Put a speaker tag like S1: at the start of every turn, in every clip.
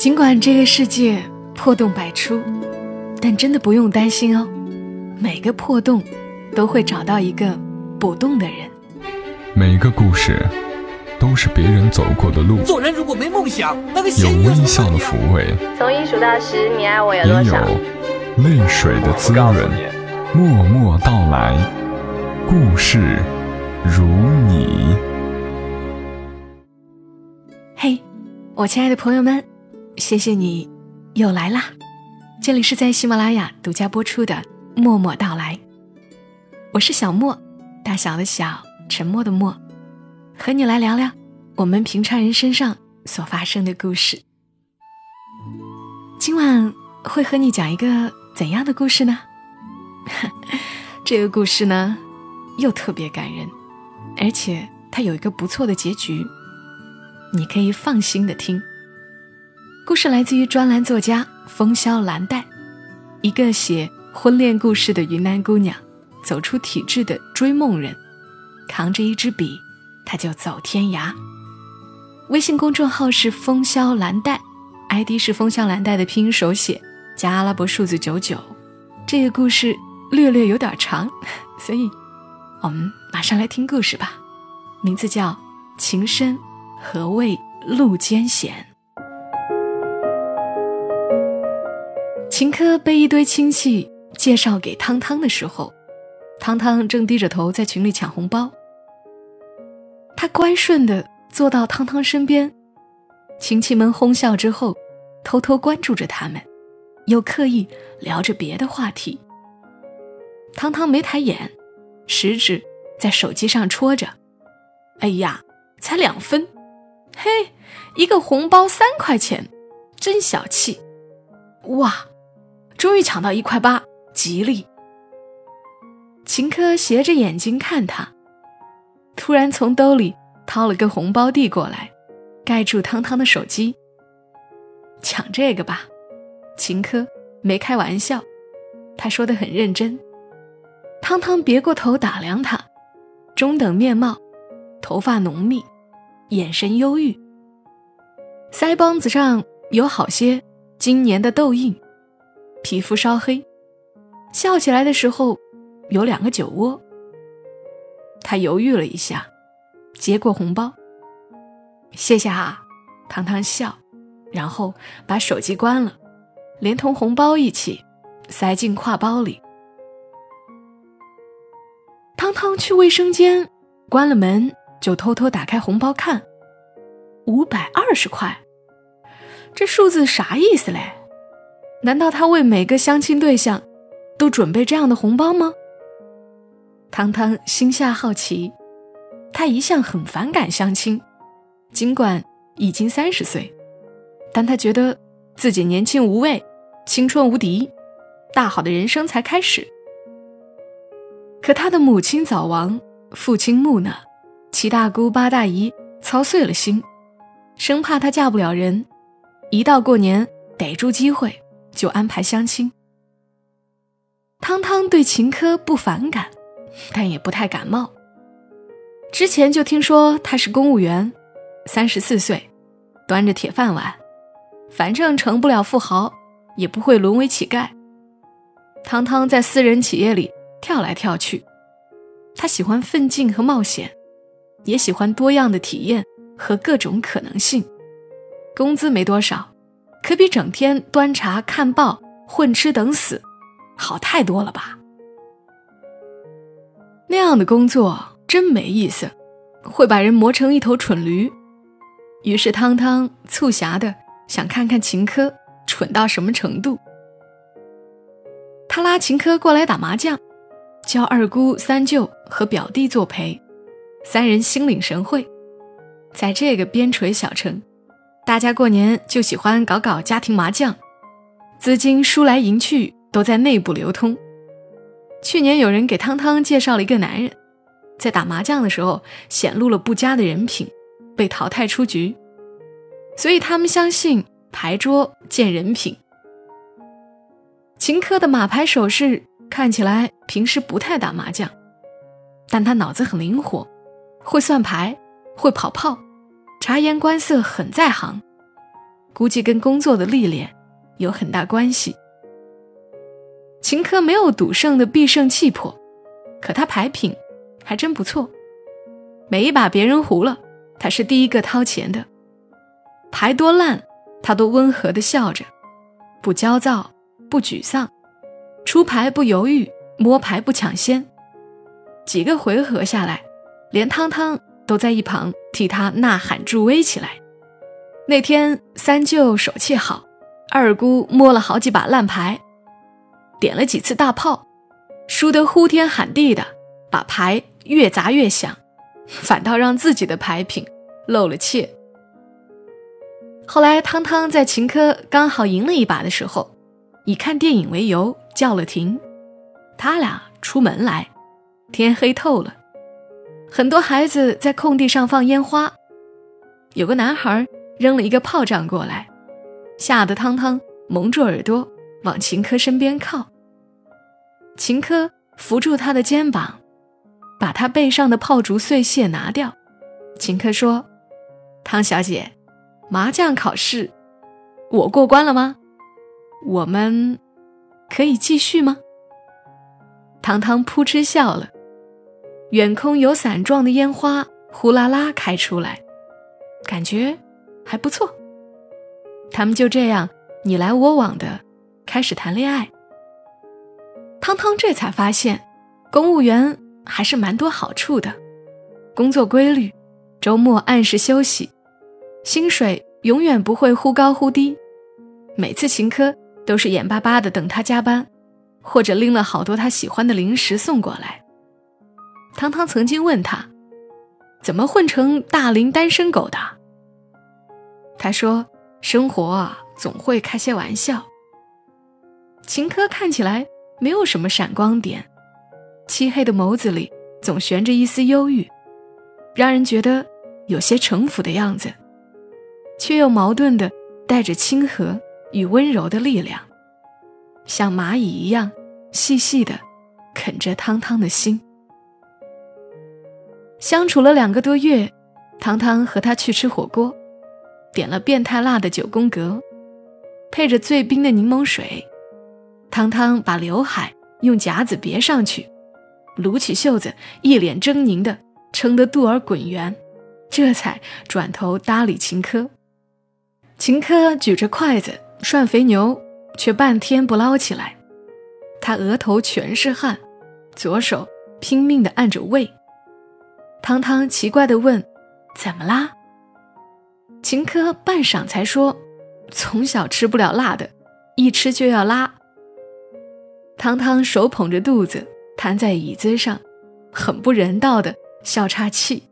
S1: 尽管这个世界破洞百出，但真的不用担心哦。每个破洞都会找到一个补洞的人。
S2: 每个故事都是别人走过的路。
S3: 做人如果没梦想，那个
S2: 有微笑的抚慰，
S4: 从一数到十，你爱我有
S2: 也有
S4: 多少？
S2: 泪水的滋润。默默到来，故事如你。
S1: 嘿，我亲爱的朋友们，谢谢你又来啦！这里是在喜马拉雅独家播出的《默默到来》，我是小莫，大小的小，沉默的默，和你来聊聊我们平常人身上所发生的故事。今晚会和你讲一个怎样的故事呢？这个故事呢，又特别感人，而且它有一个不错的结局，你可以放心的听。故事来自于专栏作家风萧兰黛，一个写婚恋故事的云南姑娘，走出体制的追梦人，扛着一支笔，她就走天涯。微信公众号是风萧兰黛，ID 是风萧兰黛的拼音手写加阿拉伯数字九九。这个故事略略有点长，所以我们马上来听故事吧。名字叫《情深何谓路艰险》。秦科被一堆亲戚介绍给汤汤的时候，汤汤正低着头在群里抢红包。他乖顺的坐到汤汤身边，亲戚们哄笑之后，偷偷关注着他们，又刻意聊着别的话题。汤汤没抬眼，食指在手机上戳着：“哎呀，才两分，嘿，一个红包三块钱，真小气！哇，终于抢到一块八，吉利！”秦科斜着眼睛看他，突然从兜里掏了个红包递过来，盖住汤汤的手机。抢这个吧，秦科没开玩笑，他说的很认真。汤汤别过头打量他，中等面貌，头发浓密，眼神忧郁，腮帮子上有好些今年的痘印，皮肤稍黑，笑起来的时候有两个酒窝。他犹豫了一下，接过红包，谢谢啊，汤汤笑，然后把手机关了，连同红包一起塞进挎包里。汤汤去卫生间，关了门就偷偷打开红包看，五百二十块，这数字啥意思嘞？难道他为每个相亲对象都准备这样的红包吗？汤汤心下好奇，他一向很反感相亲，尽管已经三十岁，但他觉得自己年轻无畏，青春无敌，大好的人生才开始。可他的母亲早亡，父亲木讷，七大姑八大姨操碎了心，生怕他嫁不了人，一到过年逮住机会就安排相亲。汤汤对秦科不反感，但也不太感冒。之前就听说他是公务员，三十四岁，端着铁饭碗，反正成不了富豪，也不会沦为乞丐。汤汤在私人企业里。跳来跳去，他喜欢奋进和冒险，也喜欢多样的体验和各种可能性。工资没多少，可比整天端茶看报、混吃等死好太多了吧？那样的工作真没意思，会把人磨成一头蠢驴。于是汤汤促狭的想看看秦科蠢到什么程度。他拉秦科过来打麻将。教二姑、三舅和表弟作陪，三人心领神会。在这个边陲小城，大家过年就喜欢搞搞家庭麻将，资金输来赢去都在内部流通。去年有人给汤汤介绍了一个男人，在打麻将的时候显露了不佳的人品，被淘汰出局。所以他们相信牌桌见人品。秦科的马牌手势。看起来平时不太打麻将，但他脑子很灵活，会算牌，会跑炮，察言观色很在行。估计跟工作的历练有很大关系。秦科没有赌圣的必胜气魄，可他牌品还真不错。每一把别人胡了，他是第一个掏钱的。牌多烂，他都温和的笑着，不焦躁，不沮丧，出牌不犹豫，摸牌不抢先。几个回合下来，连汤汤都在一旁替他呐喊助威起来。那天三舅手气好，二姑摸了好几把烂牌。点了几次大炮，输得呼天喊地的，把牌越砸越响，反倒让自己的牌品露了怯。后来汤汤在秦科刚好赢了一把的时候，以看电影为由叫了停，他俩出门来，天黑透了，很多孩子在空地上放烟花，有个男孩扔了一个炮仗过来，吓得汤汤蒙住耳朵。往秦科身边靠，秦科扶住他的肩膀，把他背上的炮竹碎屑拿掉。秦科说：“汤小姐，麻将考试我过关了吗？我们可以继续吗？”汤汤扑哧笑了，远空有伞状的烟花呼啦啦开出来，感觉还不错。他们就这样你来我往的。开始谈恋爱，汤汤这才发现，公务员还是蛮多好处的，工作规律，周末按时休息，薪水永远不会忽高忽低，每次秦科都是眼巴巴的等他加班，或者拎了好多他喜欢的零食送过来。汤汤曾经问他，怎么混成大龄单身狗的？他说，生活啊，总会开些玩笑。秦科看起来没有什么闪光点，漆黑的眸子里总悬着一丝忧郁，让人觉得有些城府的样子，却又矛盾的带着亲和与温柔的力量，像蚂蚁一样细细的啃着汤汤的心。相处了两个多月，汤汤和他去吃火锅，点了变态辣的九宫格，配着最冰的柠檬水。汤汤把刘海用夹子别上去，撸起袖子，一脸狰狞的撑得肚儿滚圆，这才转头搭理秦科。秦科举着筷子涮肥牛，却半天不捞起来。他额头全是汗，左手拼命地按着胃。汤汤奇怪地问：“怎么啦？”秦科半晌才说：“从小吃不了辣的，一吃就要拉。”汤汤手捧着肚子瘫在椅子上，很不人道的笑岔气。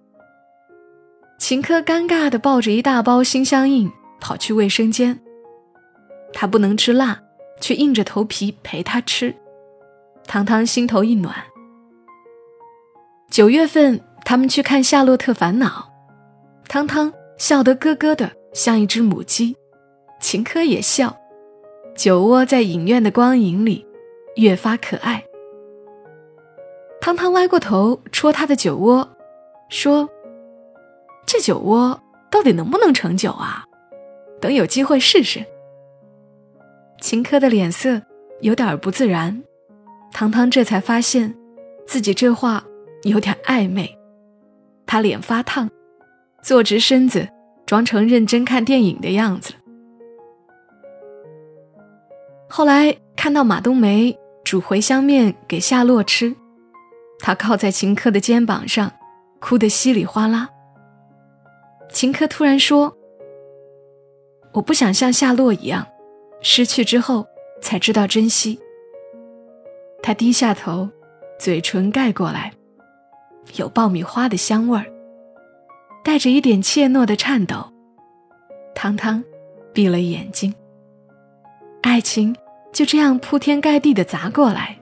S1: 秦科尴尬的抱着一大包心相印跑去卫生间。他不能吃辣，却硬着头皮陪他吃。汤汤心头一暖。九月份，他们去看《夏洛特烦恼》，汤汤笑得咯咯的，像一只母鸡。秦科也笑，酒窝在影院的光影里。越发可爱。汤汤歪过头戳他的酒窝，说：“这酒窝到底能不能成酒啊？等有机会试试。”秦科的脸色有点不自然，汤汤这才发现自己这话有点暧昧。他脸发烫，坐直身子，装成认真看电影的样子。后来看到马冬梅。煮茴香面给夏洛吃，他靠在秦科的肩膀上，哭得稀里哗啦。秦科突然说：“我不想像夏洛一样，失去之后才知道珍惜。”他低下头，嘴唇盖过来，有爆米花的香味儿，带着一点怯懦的颤抖。汤汤闭了眼睛，爱情。就这样铺天盖地的砸过来，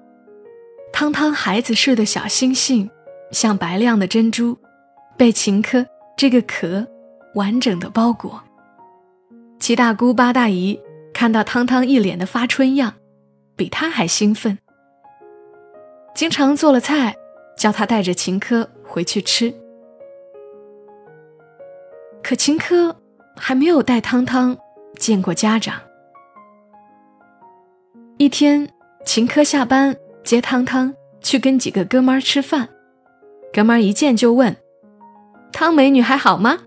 S1: 汤汤孩子似的小星星，像白亮的珍珠，被秦科这个壳完整的包裹。七大姑八大姨看到汤汤一脸的发春样，比他还兴奋，经常做了菜，叫他带着秦科回去吃。可秦科还没有带汤汤见过家长。一天，秦科下班接汤汤去跟几个哥们儿吃饭，哥们儿一见就问：“汤美女还好吗？”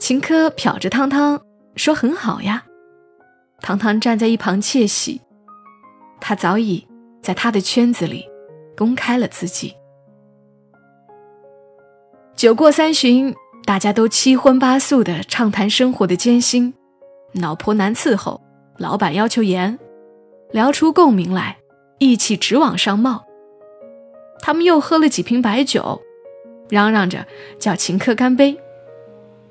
S1: 秦科瞟着汤汤说：“很好呀。”汤汤站在一旁窃喜，他早已在他的圈子里公开了自己。酒过三巡，大家都七荤八素的畅谈生活的艰辛，老婆难伺候，老板要求严。聊出共鸣来，意气直往上冒。他们又喝了几瓶白酒，嚷嚷着叫秦科干杯。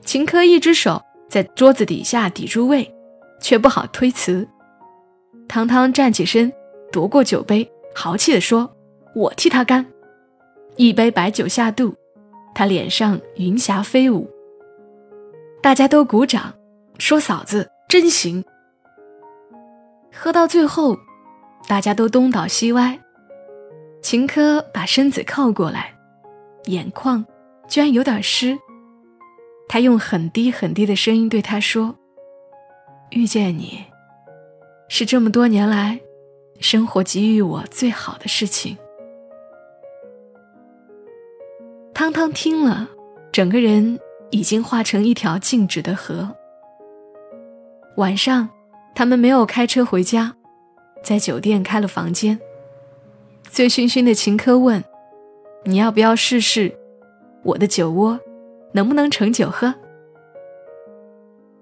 S1: 秦科一只手在桌子底下抵住胃，却不好推辞。汤汤站起身，夺过酒杯，豪气地说：“我替他干。”一杯白酒下肚，他脸上云霞飞舞。大家都鼓掌，说：“嫂子真行。”喝到最后，大家都东倒西歪。秦科把身子靠过来，眼眶居然有点湿。他用很低很低的声音对他说：“遇见你，是这么多年来生活给予我最好的事情。”汤汤听了，整个人已经化成一条静止的河。晚上。他们没有开车回家，在酒店开了房间。醉醺醺的秦科问：“你要不要试试我的酒窝，能不能盛酒喝？”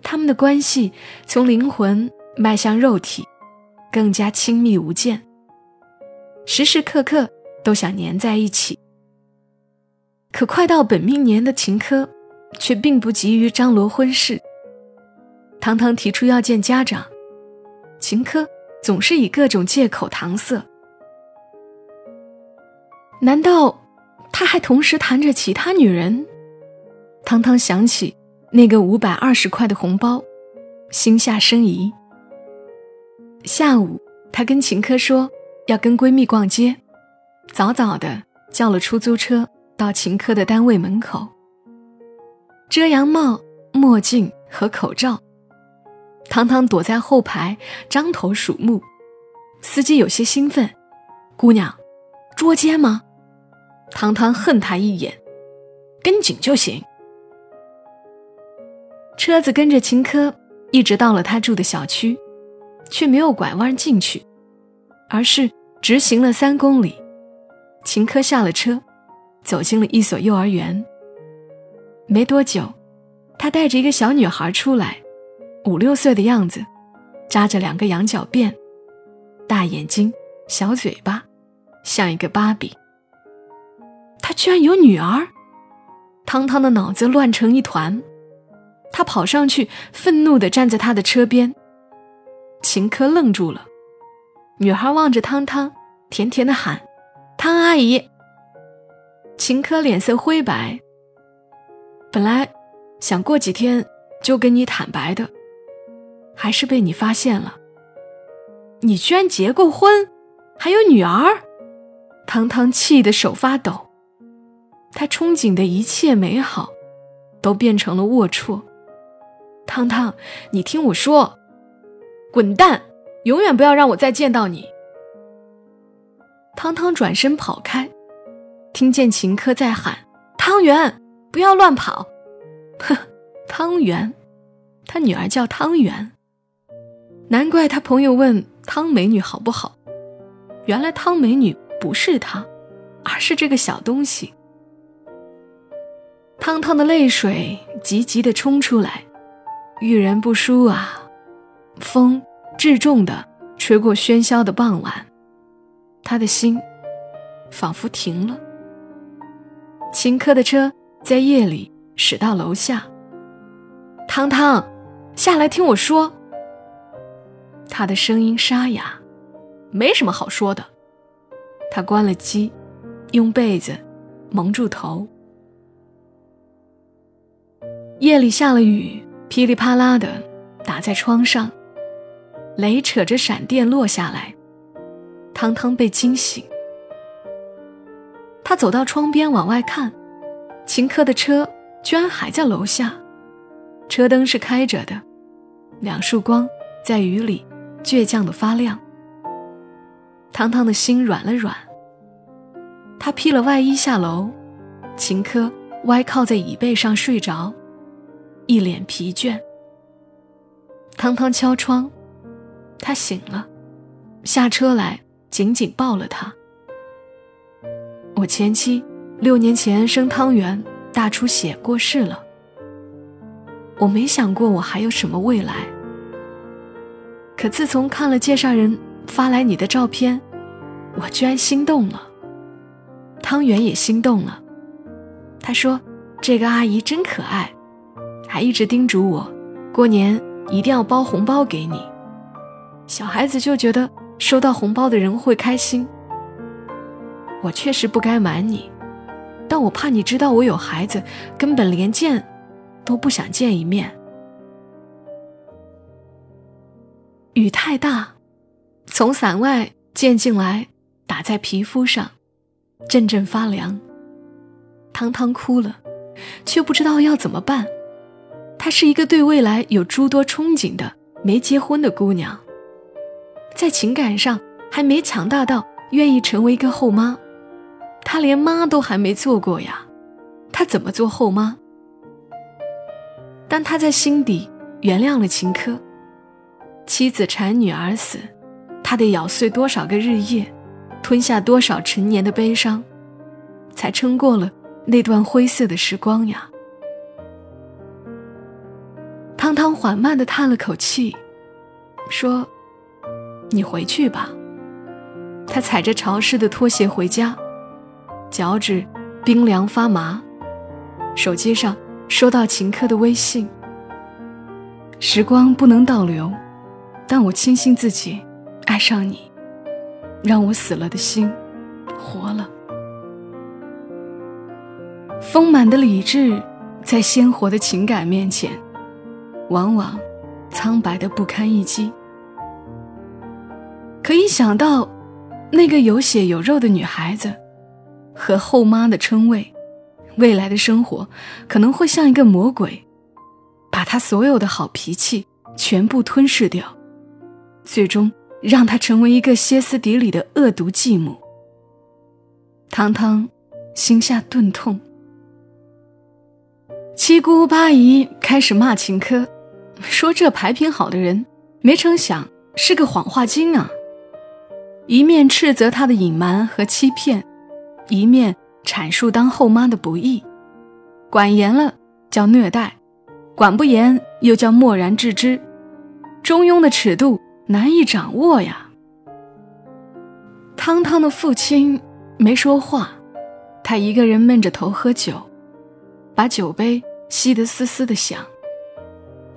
S1: 他们的关系从灵魂迈向肉体，更加亲密无间，时时刻刻都想粘在一起。可快到本命年的秦科，却并不急于张罗婚事。堂堂提出要见家长。秦科总是以各种借口搪塞，难道他还同时谈着其他女人？汤汤想起那个五百二十块的红包，心下生疑。下午，她跟秦科说要跟闺蜜逛街，早早的叫了出租车到秦科的单位门口，遮阳帽、墨镜和口罩。汤汤躲在后排，张头鼠目。司机有些兴奋：“姑娘，捉奸吗？”汤汤恨他一眼：“跟紧就行。”车子跟着秦科一直到了他住的小区，却没有拐弯进去，而是直行了三公里。秦科下了车，走进了一所幼儿园。没多久，他带着一个小女孩出来。五六岁的样子，扎着两个羊角辫，大眼睛，小嘴巴，像一个芭比。他居然有女儿！汤汤的脑子乱成一团，他跑上去，愤怒地站在他的车边。秦科愣住了，女孩望着汤汤，甜甜的喊：“汤阿姨。”秦科脸色灰白，本来想过几天就跟你坦白的。还是被你发现了。你居然结过婚，还有女儿，汤汤气得手发抖。他憧憬的一切美好，都变成了龌龊。汤汤，你听我说，滚蛋！永远不要让我再见到你。汤汤转身跑开，听见秦科在喊：“汤圆，不要乱跑！”哼，汤圆，他女儿叫汤圆。难怪他朋友问汤美女好不好，原来汤美女不是他，而是这个小东西。汤汤的泪水急急地冲出来，遇人不淑啊！风至重的吹过喧嚣的傍晚，他的心仿佛停了。秦科的车在夜里驶到楼下，汤汤，下来听我说。他的声音沙哑，没什么好说的。他关了机，用被子蒙住头。夜里下了雨，噼里啪啦的打在窗上，雷扯着闪电落下来。汤汤被惊醒，他走到窗边往外看，秦科的车居然还在楼下，车灯是开着的。两束光在雨里倔强的发亮。汤汤的心软了软。他披了外衣下楼，秦科歪靠在椅背上睡着，一脸疲倦。汤汤敲窗，他醒了，下车来紧紧抱了他。我前妻六年前生汤圆大出血过世了。我没想过我还有什么未来，可自从看了介绍人发来你的照片，我居然心动了。汤圆也心动了，他说：“这个阿姨真可爱，还一直叮嘱我，过年一定要包红包给你。小孩子就觉得收到红包的人会开心。我确实不该瞒你，但我怕你知道我有孩子，根本连见都不想见一面。雨太大，从伞外溅进来，打在皮肤上。”阵阵发凉。汤汤哭了，却不知道要怎么办。她是一个对未来有诸多憧憬的没结婚的姑娘，在情感上还没强大到愿意成为一个后妈。她连妈都还没做过呀，她怎么做后妈？但她在心底原谅了秦科。妻子产女儿死，他得咬碎多少个日夜？吞下多少陈年的悲伤，才撑过了那段灰色的时光呀？汤汤缓慢的叹了口气，说：“你回去吧。”他踩着潮湿的拖鞋回家，脚趾冰凉发麻。手机上收到秦科的微信：“时光不能倒流，但我庆幸自己爱上你。”让我死了的心，活了。丰满的理智，在鲜活的情感面前，往往苍白的不堪一击。可以想到，那个有血有肉的女孩子，和后妈的称谓，未来的生活可能会像一个魔鬼，把她所有的好脾气全部吞噬掉，最终。让他成为一个歇斯底里的恶毒继母。汤汤心下顿痛，七姑八姨开始骂秦科，说这牌品好的人，没成想是个谎话精啊！一面斥责他的隐瞒和欺骗，一面阐述当后妈的不易，管严了叫虐待，管不严又叫漠然置之，中庸的尺度。难以掌握呀。汤汤的父亲没说话，他一个人闷着头喝酒，把酒杯吸得嘶嘶的响。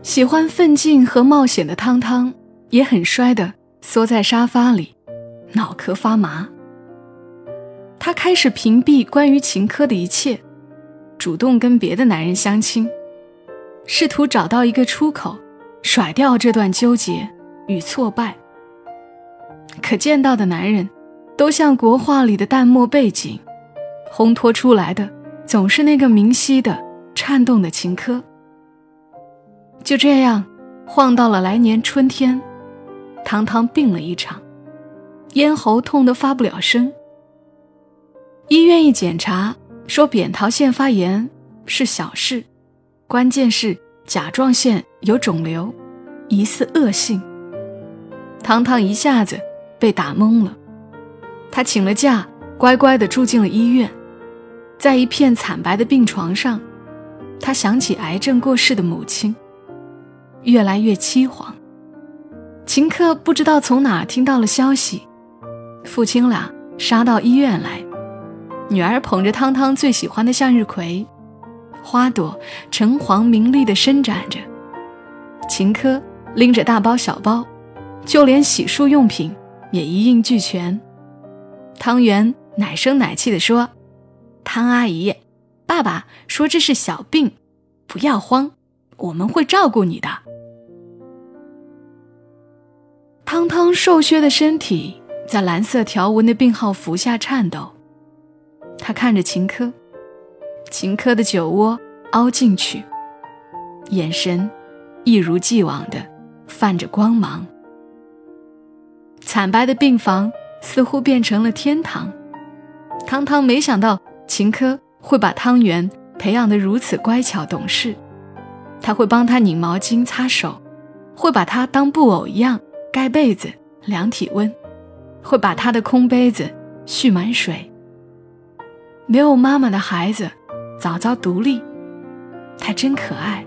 S1: 喜欢奋进和冒险的汤汤也很衰的缩在沙发里，脑壳发麻。他开始屏蔽关于秦科的一切，主动跟别的男人相亲，试图找到一个出口，甩掉这段纠结。与挫败，可见到的男人，都像国画里的淡漠背景，烘托出来的总是那个明晰的、颤动的秦科。就这样，晃到了来年春天，汤汤病了一场，咽喉痛得发不了声。医院一检查，说扁桃腺发炎是小事，关键是甲状腺有肿瘤，疑似恶性。汤汤一下子被打懵了，他请了假，乖乖地住进了医院。在一片惨白的病床上，他想起癌症过世的母亲，越来越凄惶。秦克不知道从哪听到了消息，父亲俩杀到医院来。女儿捧着汤汤最喜欢的向日葵，花朵橙黄明丽的伸展着。秦科拎着大包小包。就连洗漱用品也一应俱全。汤圆奶声奶气地说：“汤阿姨，爸爸说这是小病，不要慌，我们会照顾你的。”汤汤瘦削的身体在蓝色条纹的病号服下颤抖。他看着秦科，秦科的酒窝凹进去，眼神一如既往的泛着光芒。惨白的病房似乎变成了天堂。汤汤没想到秦科会把汤圆培养得如此乖巧懂事，他会帮他拧毛巾、擦手，会把他当布偶一样盖被子、量体温，会把他的空杯子蓄满水。没有妈妈的孩子，早早独立。他真可爱，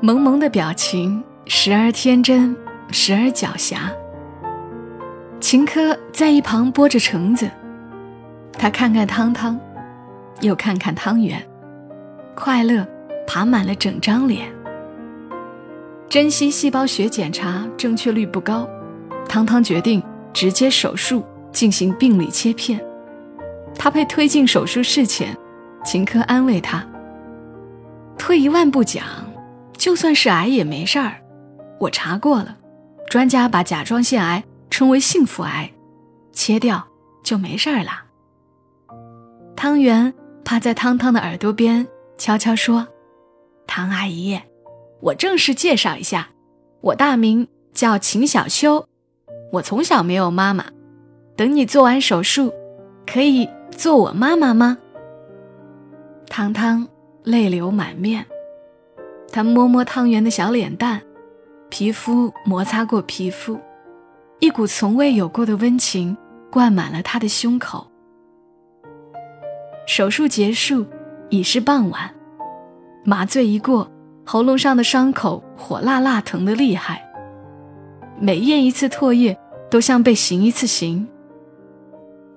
S1: 萌萌的表情，时而天真，时而狡黠。秦科在一旁剥着橙子，他看看汤汤，又看看汤圆，快乐爬满了整张脸。珍惜细胞学检查正确率不高，汤汤决定直接手术进行病理切片。他被推进手术室前，秦科安慰他。退一万步讲，就算是癌也没事儿。我查过了，专家把甲状腺癌称为幸福癌，切掉就没事儿了。汤圆趴在汤汤的耳朵边，悄悄说：“汤阿姨，我正式介绍一下，我大名叫秦小秋，我从小没有妈妈。等你做完手术，可以做我妈妈吗？”汤汤。泪流满面，他摸摸汤圆的小脸蛋，皮肤摩擦过皮肤，一股从未有过的温情灌满了他的胸口。手术结束，已是傍晚，麻醉一过，喉咙上的伤口火辣辣，疼得厉害。每咽一次唾液，都像被行一次刑。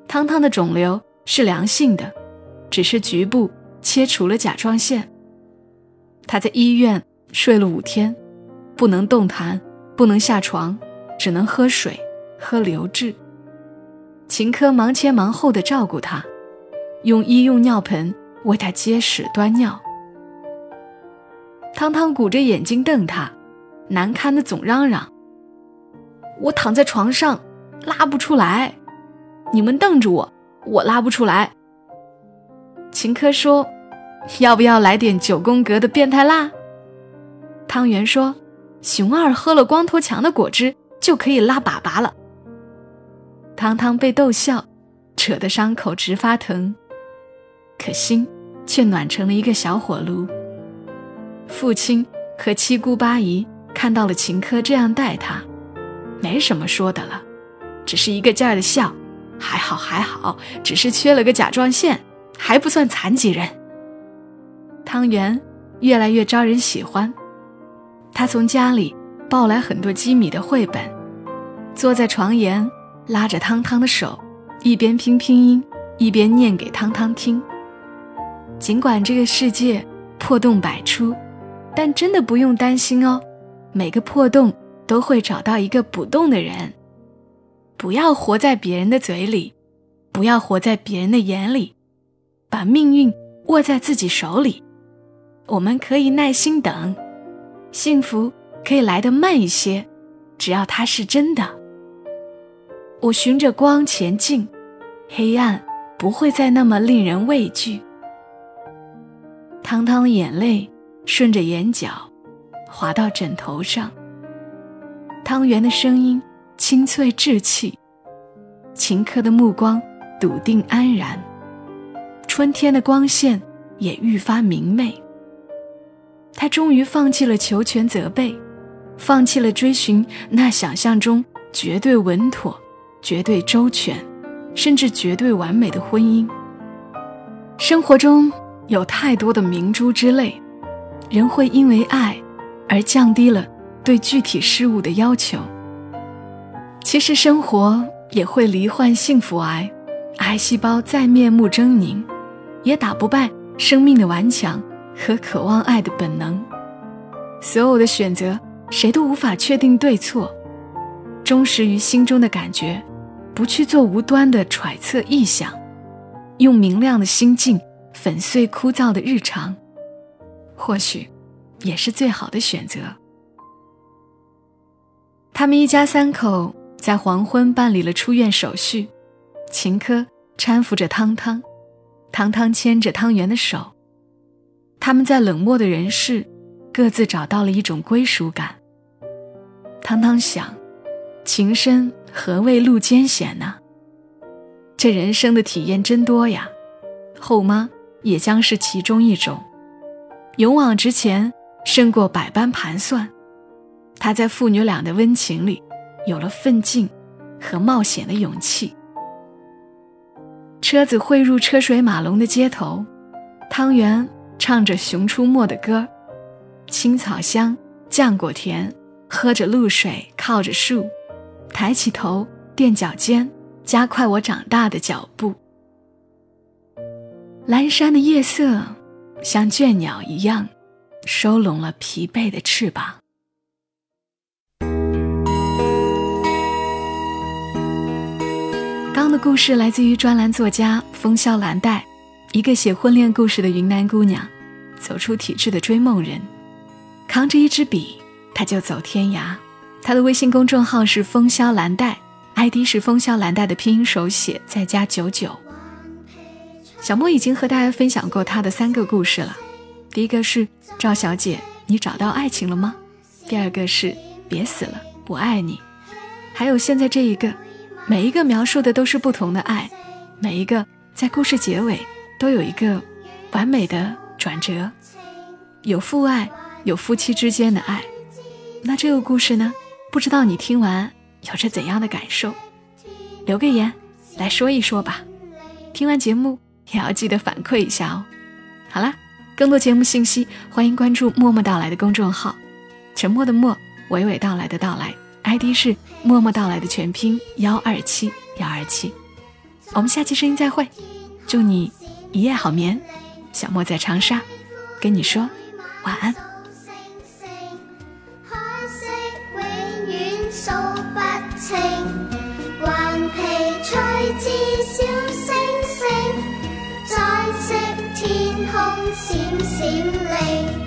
S1: 汤汤的肿瘤是良性的，只是局部。切除了甲状腺，他在医院睡了五天，不能动弹，不能下床，只能喝水，喝流质。秦科忙前忙后的照顾他，用医用尿盆为他接屎端尿。汤汤鼓着眼睛瞪他，难堪的总嚷嚷：“我躺在床上，拉不出来，你们瞪着我，我拉不出来。”秦科说。要不要来点九宫格的变态辣？汤圆说：“熊二喝了光头强的果汁就可以拉粑粑了。”汤汤被逗笑，扯得伤口直发疼，可心却暖成了一个小火炉。父亲和七姑八姨看到了秦科这样待他，没什么说的了，只是一个劲儿的笑：“还好还好，只是缺了个甲状腺，还不算残疾人。”汤圆越来越招人喜欢，他从家里抱来很多机米的绘本，坐在床沿，拉着汤汤的手，一边拼拼音，一边念给汤汤听。尽管这个世界破洞百出，但真的不用担心哦，每个破洞都会找到一个补洞的人。不要活在别人的嘴里，不要活在别人的眼里，把命运握在自己手里。我们可以耐心等，幸福可以来得慢一些，只要它是真的。我循着光前进，黑暗不会再那么令人畏惧。汤汤的眼泪顺着眼角滑到枕头上。汤圆的声音清脆稚气，秦科的目光笃定安然，春天的光线也愈发明媚。他终于放弃了求全责备，放弃了追寻那想象中绝对稳妥、绝对周全，甚至绝对完美的婚姻。生活中有太多的明珠之泪，人会因为爱而降低了对具体事物的要求。其实生活也会罹患幸福癌，癌细胞再面目狰狞，也打不败生命的顽强。和渴望爱的本能，所有的选择谁都无法确定对错，忠实于心中的感觉，不去做无端的揣测臆想，用明亮的心境粉碎枯燥的日常，或许也是最好的选择。他们一家三口在黄昏办理了出院手续，秦科搀扶着汤汤，汤汤牵着汤圆的手。他们在冷漠的人世，各自找到了一种归属感。汤汤想，情深何谓路艰险呢？这人生的体验真多呀，后妈也将是其中一种。勇往直前胜过百般盘算，他在父女俩的温情里，有了奋进和冒险的勇气。车子汇入车水马龙的街头，汤圆唱着《熊出没》的歌，青草香，浆果甜，喝着露水，靠着树，抬起头，垫脚尖，加快我长大的脚步。阑珊的夜色，像倦鸟一样，收拢了疲惫的翅膀。刚的故事来自于专栏作家风萧兰黛，一个写婚恋故事的云南姑娘，走出体制的追梦人，扛着一支笔，她就走天涯。她的微信公众号是风萧兰黛，ID 是风萧兰黛的拼音手写再加九九。小莫已经和大家分享过她的三个故事了，第一个是赵小姐，你找到爱情了吗？第二个是别死了，我爱你，还有现在这一个。每一个描述的都是不同的爱，每一个在故事结尾都有一个完美的转折，有父爱，有夫妻之间的爱。那这个故事呢？不知道你听完有着怎样的感受？留个言来说一说吧。听完节目也要记得反馈一下哦。好啦，更多节目信息欢迎关注“默默到来”的公众号，沉默的默，娓娓道来的到来。ID 是默默到来的全拼幺二七幺二七，我们下期声音再会，祝你一夜好眠。小莫在长沙，跟你说晚安。如